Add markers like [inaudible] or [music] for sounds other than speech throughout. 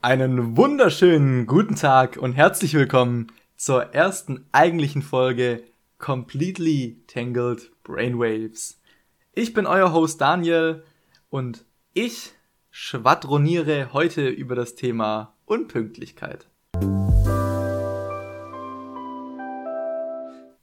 Einen wunderschönen guten Tag und herzlich willkommen zur ersten eigentlichen Folge Completely Tangled Brainwaves. Ich bin euer Host Daniel und ich schwadroniere heute über das Thema Unpünktlichkeit.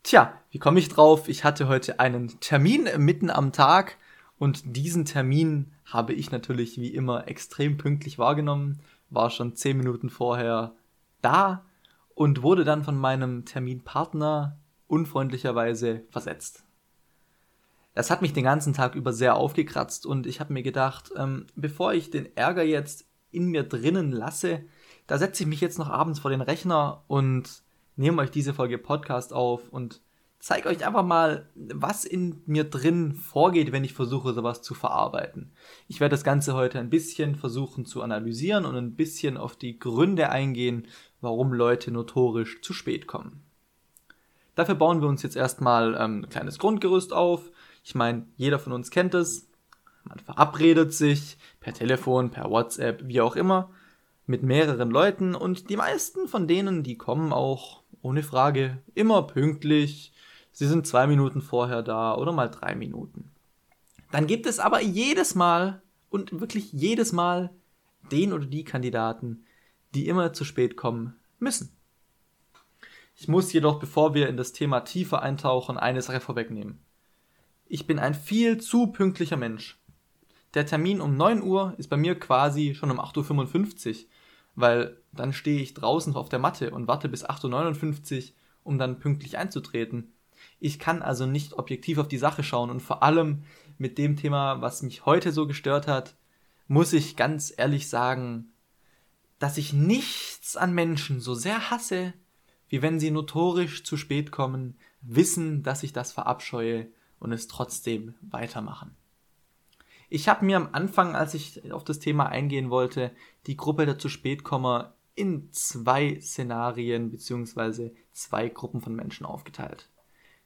Tja, wie komme ich drauf? Ich hatte heute einen Termin mitten am Tag und diesen Termin habe ich natürlich wie immer extrem pünktlich wahrgenommen, war schon zehn Minuten vorher da und wurde dann von meinem Terminpartner unfreundlicherweise versetzt. Das hat mich den ganzen Tag über sehr aufgekratzt und ich habe mir gedacht, ähm, bevor ich den Ärger jetzt in mir drinnen lasse, da setze ich mich jetzt noch abends vor den Rechner und nehme euch diese Folge Podcast auf und zeige euch einfach mal, was in mir drin vorgeht, wenn ich versuche, sowas zu verarbeiten. Ich werde das Ganze heute ein bisschen versuchen zu analysieren und ein bisschen auf die Gründe eingehen, warum Leute notorisch zu spät kommen. Dafür bauen wir uns jetzt erstmal ähm, ein kleines Grundgerüst auf. Ich meine, jeder von uns kennt es. Man verabredet sich per Telefon, per WhatsApp, wie auch immer, mit mehreren Leuten und die meisten von denen, die kommen auch ohne Frage immer pünktlich, Sie sind zwei Minuten vorher da oder mal drei Minuten. Dann gibt es aber jedes Mal und wirklich jedes Mal den oder die Kandidaten, die immer zu spät kommen müssen. Ich muss jedoch, bevor wir in das Thema tiefer eintauchen, eine Sache vorwegnehmen. Ich bin ein viel zu pünktlicher Mensch. Der Termin um 9 Uhr ist bei mir quasi schon um 8.55 Uhr, weil dann stehe ich draußen auf der Matte und warte bis 8.59 Uhr, um dann pünktlich einzutreten. Ich kann also nicht objektiv auf die Sache schauen und vor allem mit dem Thema, was mich heute so gestört hat, muss ich ganz ehrlich sagen, dass ich nichts an Menschen so sehr hasse, wie wenn sie notorisch zu spät kommen, wissen, dass ich das verabscheue und es trotzdem weitermachen. Ich habe mir am Anfang, als ich auf das Thema eingehen wollte, die Gruppe der zu spät in zwei Szenarien bzw. zwei Gruppen von Menschen aufgeteilt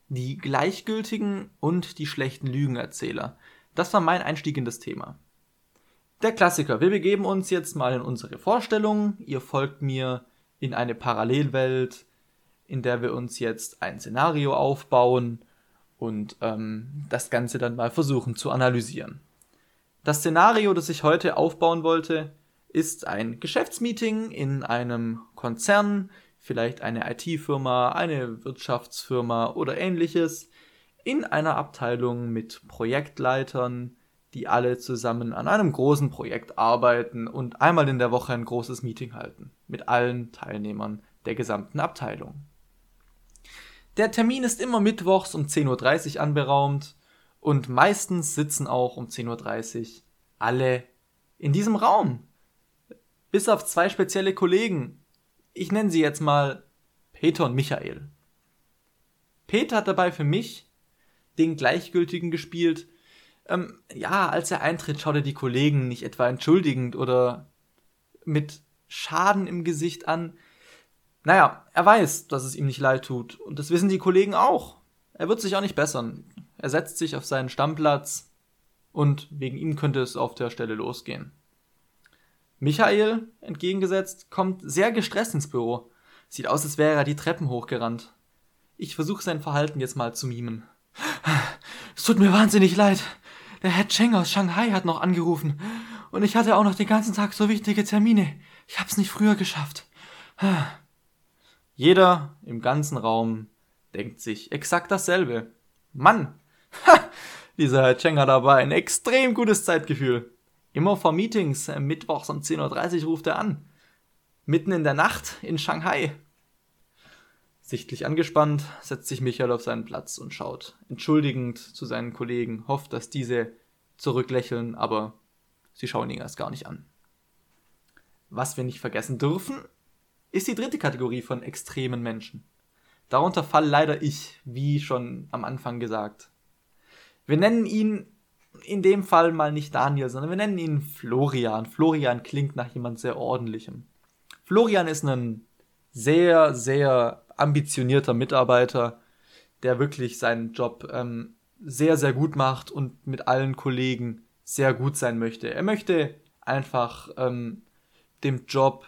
die gleichgültigen und die schlechten Lügenerzähler. Das war mein Einstieg in das Thema. Der Klassiker. Wir begeben uns jetzt mal in unsere Vorstellung. Ihr folgt mir in eine Parallelwelt, in der wir uns jetzt ein Szenario aufbauen und ähm, das Ganze dann mal versuchen zu analysieren. Das Szenario, das ich heute aufbauen wollte, ist ein Geschäftsmeeting in einem Konzern, vielleicht eine IT-Firma, eine Wirtschaftsfirma oder ähnliches, in einer Abteilung mit Projektleitern, die alle zusammen an einem großen Projekt arbeiten und einmal in der Woche ein großes Meeting halten mit allen Teilnehmern der gesamten Abteilung. Der Termin ist immer mittwochs um 10.30 Uhr anberaumt und meistens sitzen auch um 10.30 Uhr alle in diesem Raum. Bis auf zwei spezielle Kollegen, ich nenne sie jetzt mal Peter und Michael. Peter hat dabei für mich den Gleichgültigen gespielt. Ähm, ja, als er eintritt, schaut er die Kollegen nicht etwa entschuldigend oder mit Schaden im Gesicht an. Naja, er weiß, dass es ihm nicht leid tut. Und das wissen die Kollegen auch. Er wird sich auch nicht bessern. Er setzt sich auf seinen Stammplatz und wegen ihm könnte es auf der Stelle losgehen. Michael, entgegengesetzt, kommt sehr gestresst ins Büro. Sieht aus, als wäre er die Treppen hochgerannt. Ich versuche sein Verhalten jetzt mal zu mimen. [sighs] Es tut mir wahnsinnig leid. Der Herr Cheng aus Shanghai hat noch angerufen. Und ich hatte auch noch den ganzen Tag so wichtige Termine. Ich hab's nicht früher geschafft. [sighs] Jeder im ganzen Raum denkt sich exakt dasselbe. Mann! [laughs] dieser Herr Cheng hat aber ein extrem gutes Zeitgefühl. Immer vor Meetings, äh, mittwochs um 10.30 Uhr ruft er an. Mitten in der Nacht in Shanghai. Sichtlich angespannt setzt sich Michael auf seinen Platz und schaut entschuldigend zu seinen Kollegen, hofft, dass diese zurücklächeln, aber sie schauen ihn erst gar nicht an. Was wir nicht vergessen dürfen, ist die dritte Kategorie von extremen Menschen. Darunter fall leider ich, wie schon am Anfang gesagt. Wir nennen ihn in dem Fall mal nicht Daniel, sondern wir nennen ihn Florian. Florian klingt nach jemand sehr ordentlichem. Florian ist ein sehr, sehr ambitionierter Mitarbeiter, der wirklich seinen Job ähm, sehr, sehr gut macht und mit allen Kollegen sehr gut sein möchte. Er möchte einfach ähm, dem Job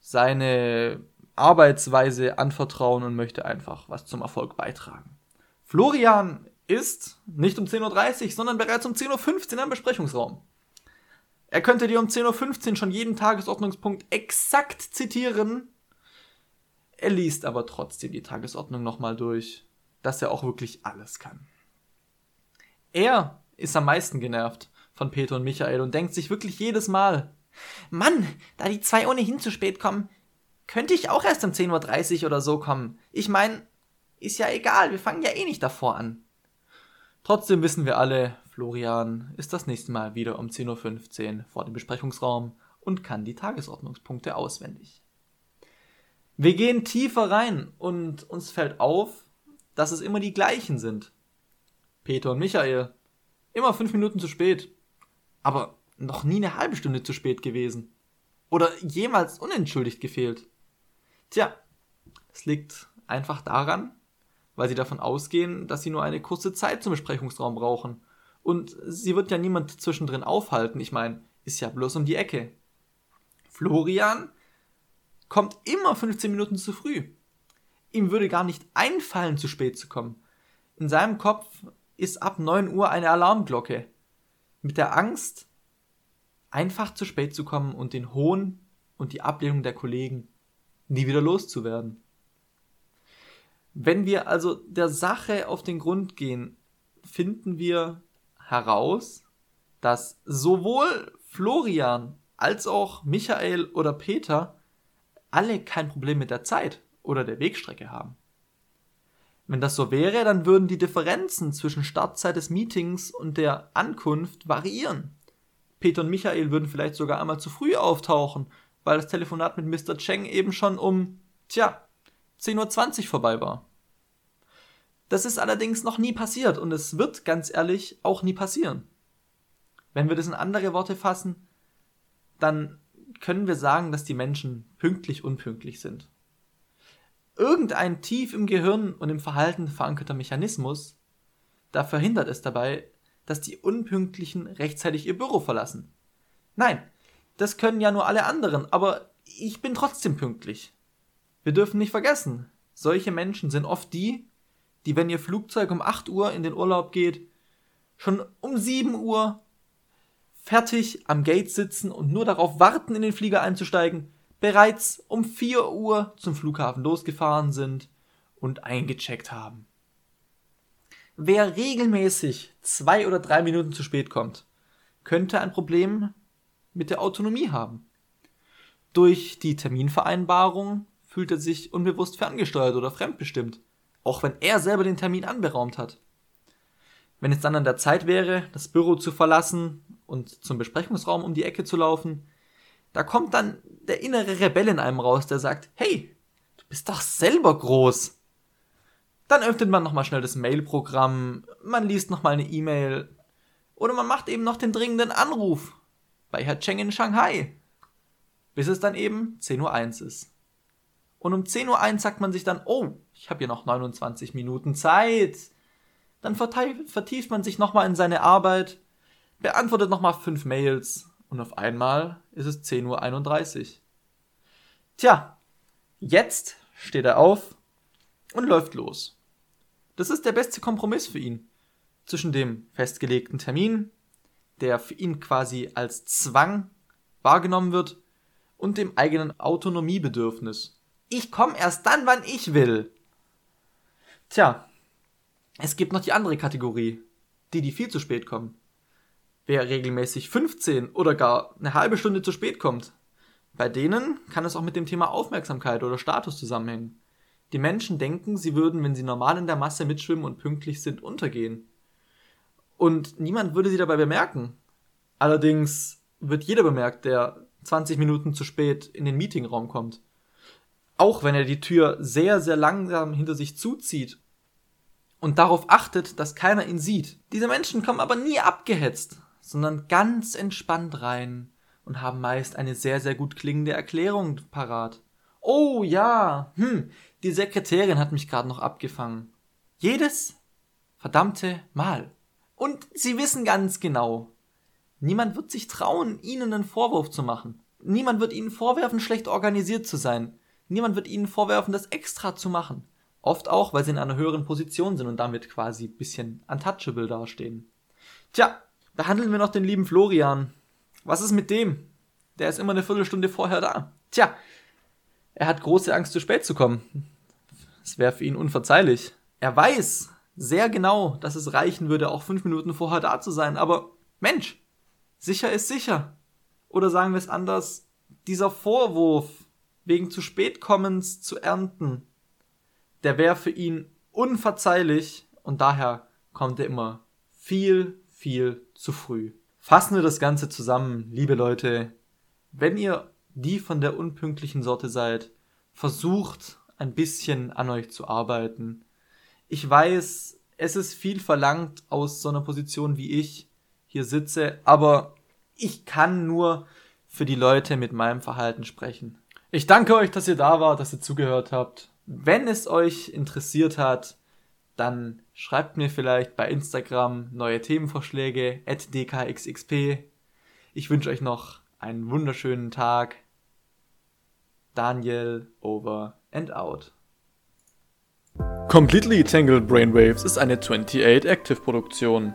seine Arbeitsweise anvertrauen und möchte einfach was zum Erfolg beitragen. Florian ist nicht um 10.30 Uhr, sondern bereits um 10.15 Uhr im Besprechungsraum. Er könnte dir um 10.15 Uhr schon jeden Tagesordnungspunkt exakt zitieren. Er liest aber trotzdem die Tagesordnung nochmal durch, dass er auch wirklich alles kann. Er ist am meisten genervt von Peter und Michael und denkt sich wirklich jedes Mal, Mann, da die zwei ohnehin zu spät kommen, könnte ich auch erst um 10.30 Uhr oder so kommen. Ich meine, ist ja egal, wir fangen ja eh nicht davor an. Trotzdem wissen wir alle, Florian ist das nächste Mal wieder um 10.15 Uhr vor dem Besprechungsraum und kann die Tagesordnungspunkte auswendig. Wir gehen tiefer rein und uns fällt auf, dass es immer die gleichen sind. Peter und Michael. Immer fünf Minuten zu spät. Aber noch nie eine halbe Stunde zu spät gewesen. Oder jemals unentschuldigt gefehlt. Tja, es liegt einfach daran, weil sie davon ausgehen, dass sie nur eine kurze Zeit zum Besprechungsraum brauchen. Und sie wird ja niemand zwischendrin aufhalten. Ich meine, ist ja bloß um die Ecke. Florian kommt immer 15 Minuten zu früh. Ihm würde gar nicht einfallen, zu spät zu kommen. In seinem Kopf ist ab 9 Uhr eine Alarmglocke. Mit der Angst, einfach zu spät zu kommen und den Hohn und die Ablehnung der Kollegen nie wieder loszuwerden. Wenn wir also der Sache auf den Grund gehen, finden wir heraus, dass sowohl Florian als auch Michael oder Peter alle kein Problem mit der Zeit oder der Wegstrecke haben. Wenn das so wäre, dann würden die Differenzen zwischen Startzeit des Meetings und der Ankunft variieren. Peter und Michael würden vielleicht sogar einmal zu früh auftauchen, weil das Telefonat mit Mr. Cheng eben schon um, tja, 10.20 Uhr vorbei war. Das ist allerdings noch nie passiert und es wird ganz ehrlich auch nie passieren. Wenn wir das in andere Worte fassen, dann können wir sagen, dass die Menschen pünktlich unpünktlich sind. Irgendein tief im Gehirn und im Verhalten verankerter Mechanismus, da verhindert es dabei, dass die Unpünktlichen rechtzeitig ihr Büro verlassen. Nein, das können ja nur alle anderen, aber ich bin trotzdem pünktlich. Wir dürfen nicht vergessen, solche Menschen sind oft die, die, wenn ihr Flugzeug um 8 Uhr in den Urlaub geht, schon um 7 Uhr fertig am Gate sitzen und nur darauf warten, in den Flieger einzusteigen, bereits um 4 Uhr zum Flughafen losgefahren sind und eingecheckt haben. Wer regelmäßig zwei oder drei Minuten zu spät kommt, könnte ein Problem mit der Autonomie haben. Durch die Terminvereinbarung fühlt er sich unbewusst ferngesteuert oder fremdbestimmt, auch wenn er selber den Termin anberaumt hat. Wenn es dann an der Zeit wäre, das Büro zu verlassen und zum Besprechungsraum um die Ecke zu laufen, da kommt dann der innere Rebell in einem raus, der sagt, hey, du bist doch selber groß. Dann öffnet man nochmal schnell das Mail-Programm, man liest nochmal eine E-Mail oder man macht eben noch den dringenden Anruf bei Herr Cheng in Shanghai, bis es dann eben 10.01 Uhr ist. Und um 10.01 Uhr sagt man sich dann, oh, ich habe hier noch 29 Minuten Zeit. Dann vertieft man sich nochmal in seine Arbeit, beantwortet nochmal fünf Mails und auf einmal ist es 10.31 Uhr. Tja, jetzt steht er auf und läuft los. Das ist der beste Kompromiss für ihn. Zwischen dem festgelegten Termin, der für ihn quasi als Zwang wahrgenommen wird, und dem eigenen Autonomiebedürfnis. Ich komme erst dann, wann ich will. Tja, es gibt noch die andere Kategorie, die, die viel zu spät kommen. Wer regelmäßig 15 oder gar eine halbe Stunde zu spät kommt, bei denen kann es auch mit dem Thema Aufmerksamkeit oder Status zusammenhängen. Die Menschen denken, sie würden, wenn sie normal in der Masse mitschwimmen und pünktlich sind, untergehen. Und niemand würde sie dabei bemerken. Allerdings wird jeder bemerkt, der 20 Minuten zu spät in den Meetingraum kommt. Auch wenn er die Tür sehr, sehr langsam hinter sich zuzieht und darauf achtet, dass keiner ihn sieht. Diese Menschen kommen aber nie abgehetzt, sondern ganz entspannt rein und haben meist eine sehr, sehr gut klingende Erklärung parat. Oh ja, hm, die Sekretärin hat mich gerade noch abgefangen. Jedes verdammte Mal. Und sie wissen ganz genau, niemand wird sich trauen, ihnen einen Vorwurf zu machen. niemand wird ihnen vorwerfen, schlecht organisiert zu sein. Niemand wird ihnen vorwerfen, das extra zu machen. Oft auch, weil sie in einer höheren Position sind und damit quasi ein bisschen untouchable dastehen. Tja, behandeln wir noch den lieben Florian. Was ist mit dem? Der ist immer eine Viertelstunde vorher da. Tja, er hat große Angst, zu spät zu kommen. Es wäre für ihn unverzeihlich. Er weiß sehr genau, dass es reichen würde, auch fünf Minuten vorher da zu sein, aber Mensch, sicher ist sicher. Oder sagen wir es anders, dieser Vorwurf, wegen zu spät kommens zu ernten, der wäre für ihn unverzeihlich und daher kommt er immer viel, viel zu früh. Fassen wir das Ganze zusammen, liebe Leute. Wenn ihr die von der unpünktlichen Sorte seid, versucht ein bisschen an euch zu arbeiten. Ich weiß, es ist viel verlangt aus so einer Position wie ich hier sitze, aber ich kann nur für die Leute mit meinem Verhalten sprechen. Ich danke euch, dass ihr da wart, dass ihr zugehört habt. Wenn es euch interessiert hat, dann schreibt mir vielleicht bei Instagram neue Themenvorschläge at dkxxp. Ich wünsche euch noch einen wunderschönen Tag. Daniel over and out. Completely Tangled Brainwaves ist eine 28 Active Produktion.